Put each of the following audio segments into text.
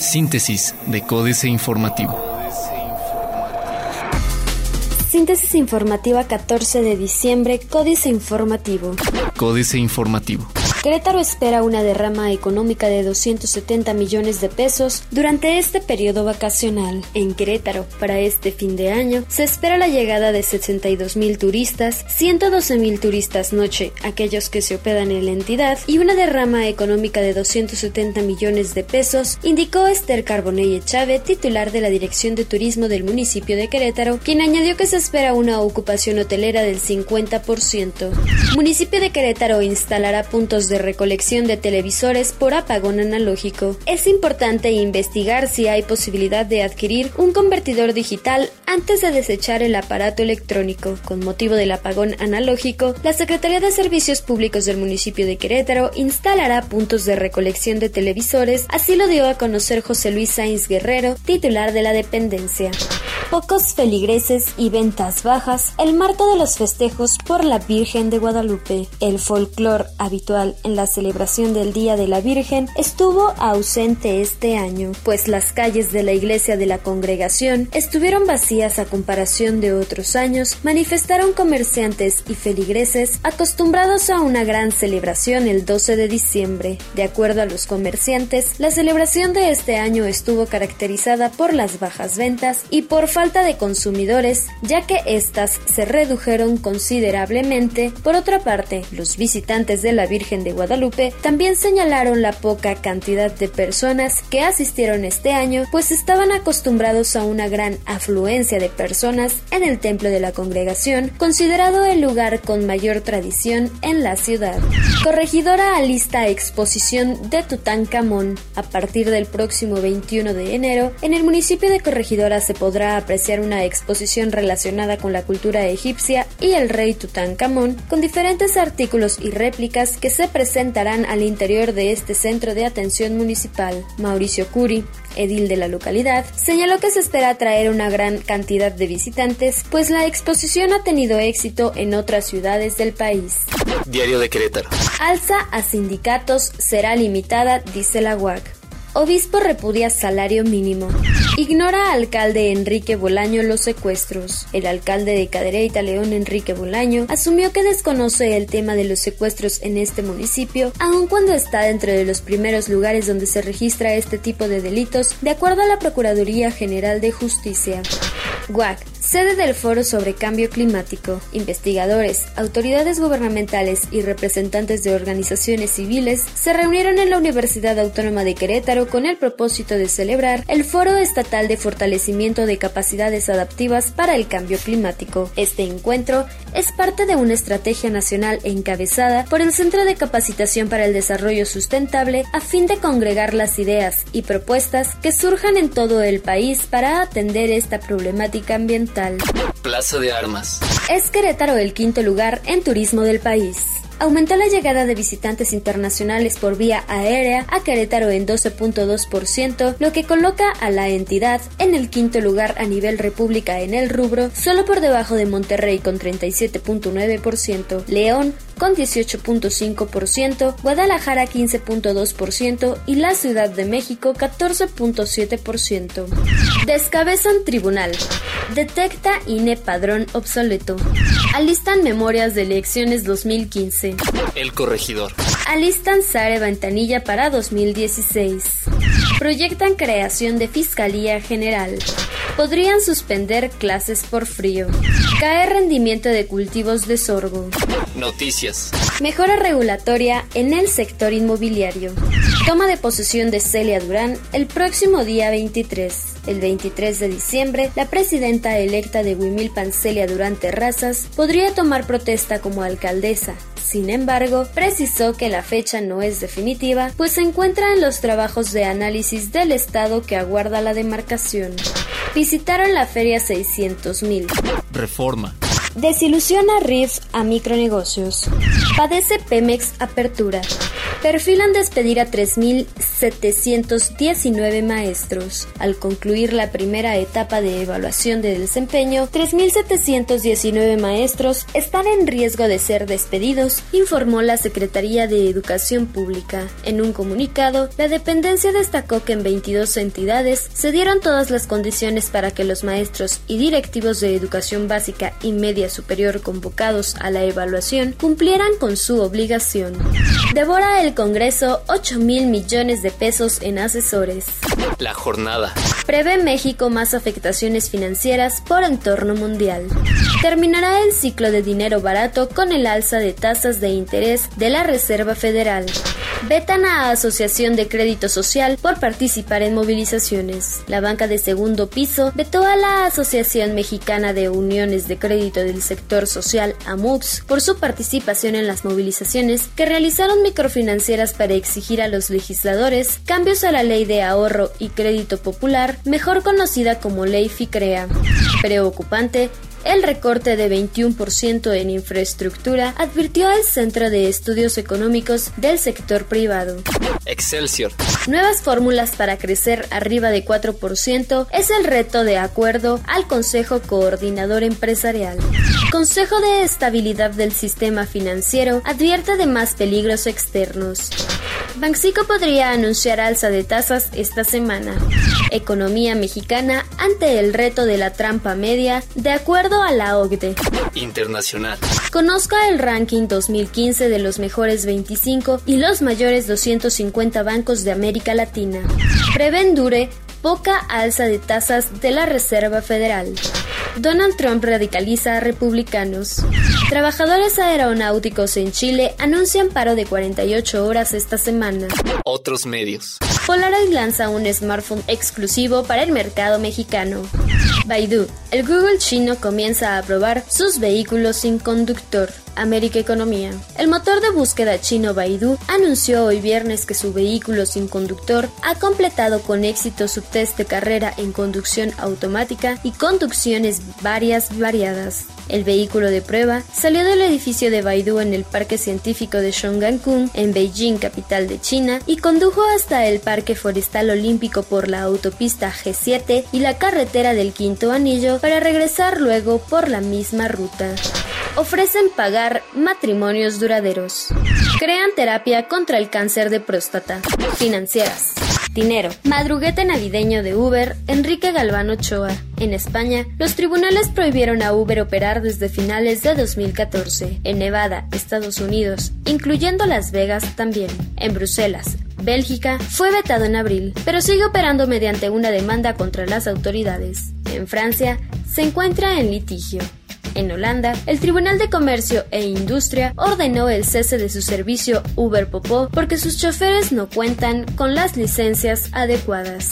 Síntesis de Códice Informativo. Síntesis informativa 14 de diciembre, Códice Informativo. Códice Informativo. Querétaro espera una derrama económica de 270 millones de pesos durante este periodo vacacional. En Querétaro, para este fin de año, se espera la llegada de 62 mil turistas, 112 mil turistas noche, aquellos que se hospedan en la entidad, y una derrama económica de 270 millones de pesos, indicó Esther Carbonell Chávez, titular de la Dirección de Turismo del municipio de Querétaro, quien añadió que se espera una ocupación hotelera del 50%. Municipio de Querétaro instalará puntos de recolección de televisores por apagón analógico. Es importante investigar si hay posibilidad de adquirir un convertidor digital antes de desechar el aparato electrónico. Con motivo del apagón analógico, la Secretaría de Servicios Públicos del municipio de Querétaro instalará puntos de recolección de televisores, así lo dio a conocer José Luis Sainz Guerrero, titular de la dependencia. Pocos feligreses y ventas bajas el marco de los festejos por la Virgen de Guadalupe. El folclor habitual en la celebración del Día de la Virgen estuvo ausente este año, pues las calles de la iglesia de la congregación estuvieron vacías a comparación de otros años, manifestaron comerciantes y feligreses acostumbrados a una gran celebración el 12 de diciembre. De acuerdo a los comerciantes, la celebración de este año estuvo caracterizada por las bajas ventas y por falta de consumidores, ya que éstas se redujeron considerablemente. Por otra parte, los visitantes de la Virgen de Guadalupe también señalaron la poca cantidad de personas que asistieron este año, pues estaban acostumbrados a una gran afluencia de personas en el templo de la congregación, considerado el lugar con mayor tradición en la ciudad. Corregidora alista exposición de Tutankamón. A partir del próximo 21 de enero, en el municipio de Corregidora se podrá apreciar una exposición relacionada con la cultura egipcia y el rey Tutankamón, con diferentes artículos y réplicas que se presentarán al interior de este centro de atención municipal. Mauricio Curi, edil de la localidad, señaló que se espera atraer una gran cantidad de visitantes, pues la exposición ha tenido éxito en otras ciudades del país. Diario de Querétaro. Alza a sindicatos será limitada, dice la UAC. Obispo repudia salario mínimo. Ignora alcalde Enrique Bolaño los secuestros. El alcalde de Cadereyta León Enrique Bolaño asumió que desconoce el tema de los secuestros en este municipio, aun cuando está dentro de los primeros lugares donde se registra este tipo de delitos, de acuerdo a la Procuraduría General de Justicia. Sede del Foro sobre Cambio Climático. Investigadores, autoridades gubernamentales y representantes de organizaciones civiles se reunieron en la Universidad Autónoma de Querétaro con el propósito de celebrar el Foro Estatal de Fortalecimiento de Capacidades Adaptivas para el Cambio Climático. Este encuentro es parte de una estrategia nacional encabezada por el Centro de Capacitación para el Desarrollo Sustentable a fin de congregar las ideas y propuestas que surjan en todo el país para atender esta problemática ambiental. Plaza de Armas. Es Querétaro el quinto lugar en turismo del país aumentó la llegada de visitantes internacionales por vía aérea a Querétaro en 12.2%, lo que coloca a la entidad en el quinto lugar a nivel república en el rubro, solo por debajo de Monterrey con 37.9%, León con 18.5%, Guadalajara 15.2% y la Ciudad de México 14.7%. Descabezan tribunal. Detecta INE padrón obsoleto. Alistan memorias de elecciones 2015. El corregidor. Alistan Sare Ventanilla para 2016. Proyectan creación de Fiscalía General. Podrían suspender clases por frío. Cae rendimiento de cultivos de sorgo. Noticias. Mejora regulatoria en el sector inmobiliario. Toma de posesión de Celia Durán el próximo día 23. El 23 de diciembre, la presidenta electa de Huimilpan, Celia Durán Terrazas, podría tomar protesta como alcaldesa. Sin embargo, precisó que la fecha no es definitiva, pues se encuentra en los trabajos de análisis del Estado que aguarda la demarcación. Visitaron la feria 600.000. Reforma. Desilusiona RIF a micronegocios. Padece Pemex apertura. Perfilan despedir a 3.719 maestros. Al concluir la primera etapa de evaluación de desempeño, 3.719 maestros están en riesgo de ser despedidos, informó la Secretaría de Educación Pública. En un comunicado, la dependencia destacó que en 22 entidades se dieron todas las condiciones para que los maestros y directivos de educación básica y media superior convocados a la evaluación cumplieran con su obligación. Devora el Congreso 8 mil millones de pesos en asesores. La jornada. Prevé México más afectaciones financieras por entorno mundial. Terminará el ciclo de dinero barato con el alza de tasas de interés de la Reserva Federal. Vetan a Asociación de Crédito Social por participar en movilizaciones. La banca de segundo piso vetó a la Asociación Mexicana de Uniones de Crédito del Sector Social, AMUX, por su participación en las movilizaciones que realizaron microfinancieras para exigir a los legisladores cambios a la Ley de Ahorro y Crédito Popular, mejor conocida como Ley FICREA. Preocupante el recorte de 21% en infraestructura, advirtió el Centro de Estudios Económicos del sector privado. Excelsior. Nuevas fórmulas para crecer arriba de 4% es el reto de acuerdo al Consejo Coordinador Empresarial. Consejo de Estabilidad del Sistema Financiero advierte de más peligros externos. Banxico podría anunciar alza de tasas esta semana. Economía mexicana ante el reto de la trampa media, de acuerdo a la OCDE. Internacional. Conozca el ranking 2015 de los mejores 25 y los mayores 250 bancos de América Latina. Prevén dure poca alza de tasas de la Reserva Federal. Donald Trump radicaliza a republicanos. Trabajadores aeronáuticos en Chile anuncian paro de 48 horas esta semana. Otros medios. Polaroid lanza un smartphone exclusivo para el mercado mexicano. Baidu, el Google chino comienza a probar sus vehículos sin conductor. América Economía. El motor de búsqueda chino Baidu anunció hoy viernes que su vehículo sin conductor ha completado con éxito su test de carrera en conducción automática y conducciones varias variadas. El vehículo de prueba salió del edificio de Baidu en el Parque Científico de Shongankun, en Beijing, capital de China, y condujo hasta el Parque Forestal Olímpico por la autopista G7 y la carretera del Quinto Anillo para regresar luego por la misma ruta ofrecen pagar matrimonios duraderos. Crean terapia contra el cáncer de próstata. Financieras. Dinero. Madruguete navideño de Uber, Enrique Galván Ochoa. En España, los tribunales prohibieron a Uber operar desde finales de 2014. En Nevada, Estados Unidos, incluyendo Las Vegas también. En Bruselas, Bélgica, fue vetado en abril, pero sigue operando mediante una demanda contra las autoridades. En Francia, se encuentra en litigio. En Holanda, el Tribunal de Comercio e Industria ordenó el cese de su servicio Uber Popó porque sus choferes no cuentan con las licencias adecuadas.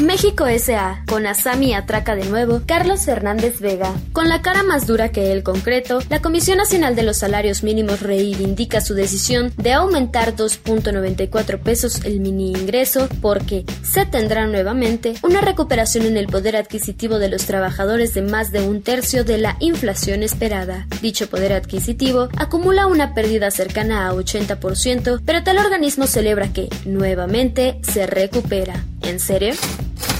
México S.A. Con Asami atraca de nuevo Carlos Fernández Vega. Con la cara más dura que el concreto, la Comisión Nacional de los Salarios Mínimos reivindica su decisión de aumentar 2.94 pesos el mini ingreso porque se tendrá nuevamente una recuperación en el poder adquisitivo de los trabajadores de más de un tercio de la inflación esperada. Dicho poder adquisitivo acumula una pérdida cercana a 80%, pero tal organismo celebra que, nuevamente, se recupera. ¿En serio?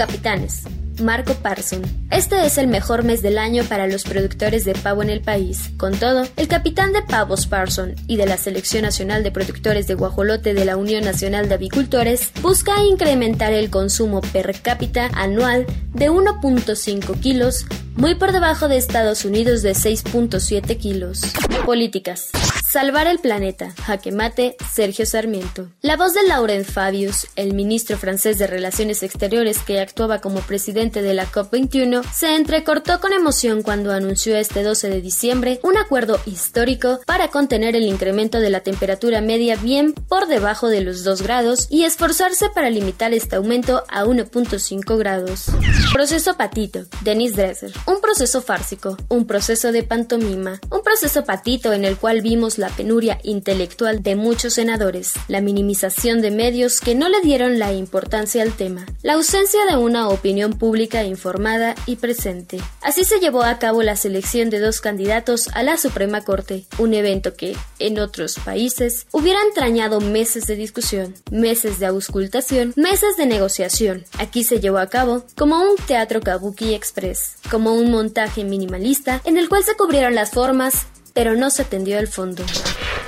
Capitanes. Marco Parson. Este es el mejor mes del año para los productores de pavo en el país. Con todo, el capitán de pavos Parson y de la Selección Nacional de Productores de Guajolote de la Unión Nacional de Avicultores busca incrementar el consumo per cápita anual de 1.5 kilos, muy por debajo de Estados Unidos de 6.7 kilos. Políticas. Salvar el planeta. Jaque mate, Sergio Sarmiento. La voz de Laurent Fabius, el ministro francés de Relaciones Exteriores que actuaba como presidente de la COP21, se entrecortó con emoción cuando anunció este 12 de diciembre un acuerdo histórico para contener el incremento de la temperatura media bien por debajo de los 2 grados y esforzarse para limitar este aumento a 1.5 grados. Proceso patito. Denis Dresser. Un proceso fársico, un proceso de pantomima, un proceso patito en el cual vimos la penuria intelectual de muchos senadores, la minimización de medios que no le dieron la importancia al tema, la ausencia de una opinión pública informada y presente. Así se llevó a cabo la selección de dos candidatos a la Suprema Corte, un evento que, en otros países, hubiera entrañado meses de discusión, meses de auscultación, meses de negociación. Aquí se llevó a cabo como un teatro kabuki express, como un montaje minimalista en el cual se cubrieron las formas, pero no se atendió el fondo.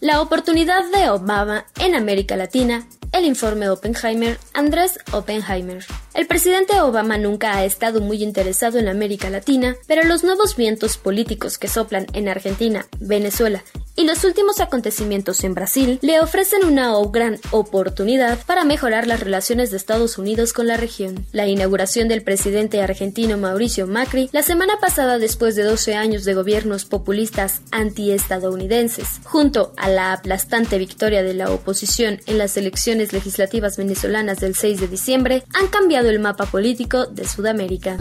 La oportunidad de Obama en América Latina el informe Oppenheimer, Andrés Oppenheimer. El presidente Obama nunca ha estado muy interesado en América Latina, pero los nuevos vientos políticos que soplan en Argentina, Venezuela y los últimos acontecimientos en Brasil le ofrecen una gran oportunidad para mejorar las relaciones de Estados Unidos con la región. La inauguración del presidente argentino Mauricio Macri la semana pasada después de 12 años de gobiernos populistas antiestadounidenses, junto a la aplastante victoria de la oposición en las elecciones legislativas venezolanas del 6 de diciembre, han cambiado el mapa político de Sudamérica.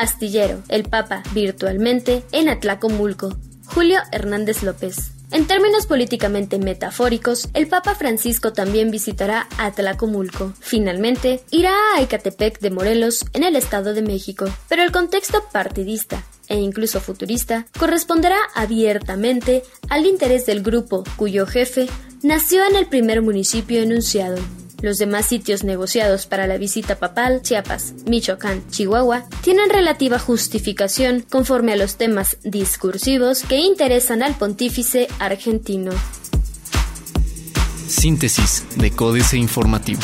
Astillero, el Papa virtualmente en Atlacomulco. Julio Hernández López. En términos políticamente metafóricos, el Papa Francisco también visitará Atlacomulco. Finalmente, irá a Ecatepec de Morelos, en el Estado de México. Pero el contexto partidista e incluso futurista corresponderá abiertamente al interés del grupo cuyo jefe nació en el primer municipio enunciado. Los demás sitios negociados para la visita papal, Chiapas, Michoacán, Chihuahua, tienen relativa justificación conforme a los temas discursivos que interesan al pontífice argentino. Síntesis de Códice Informativo.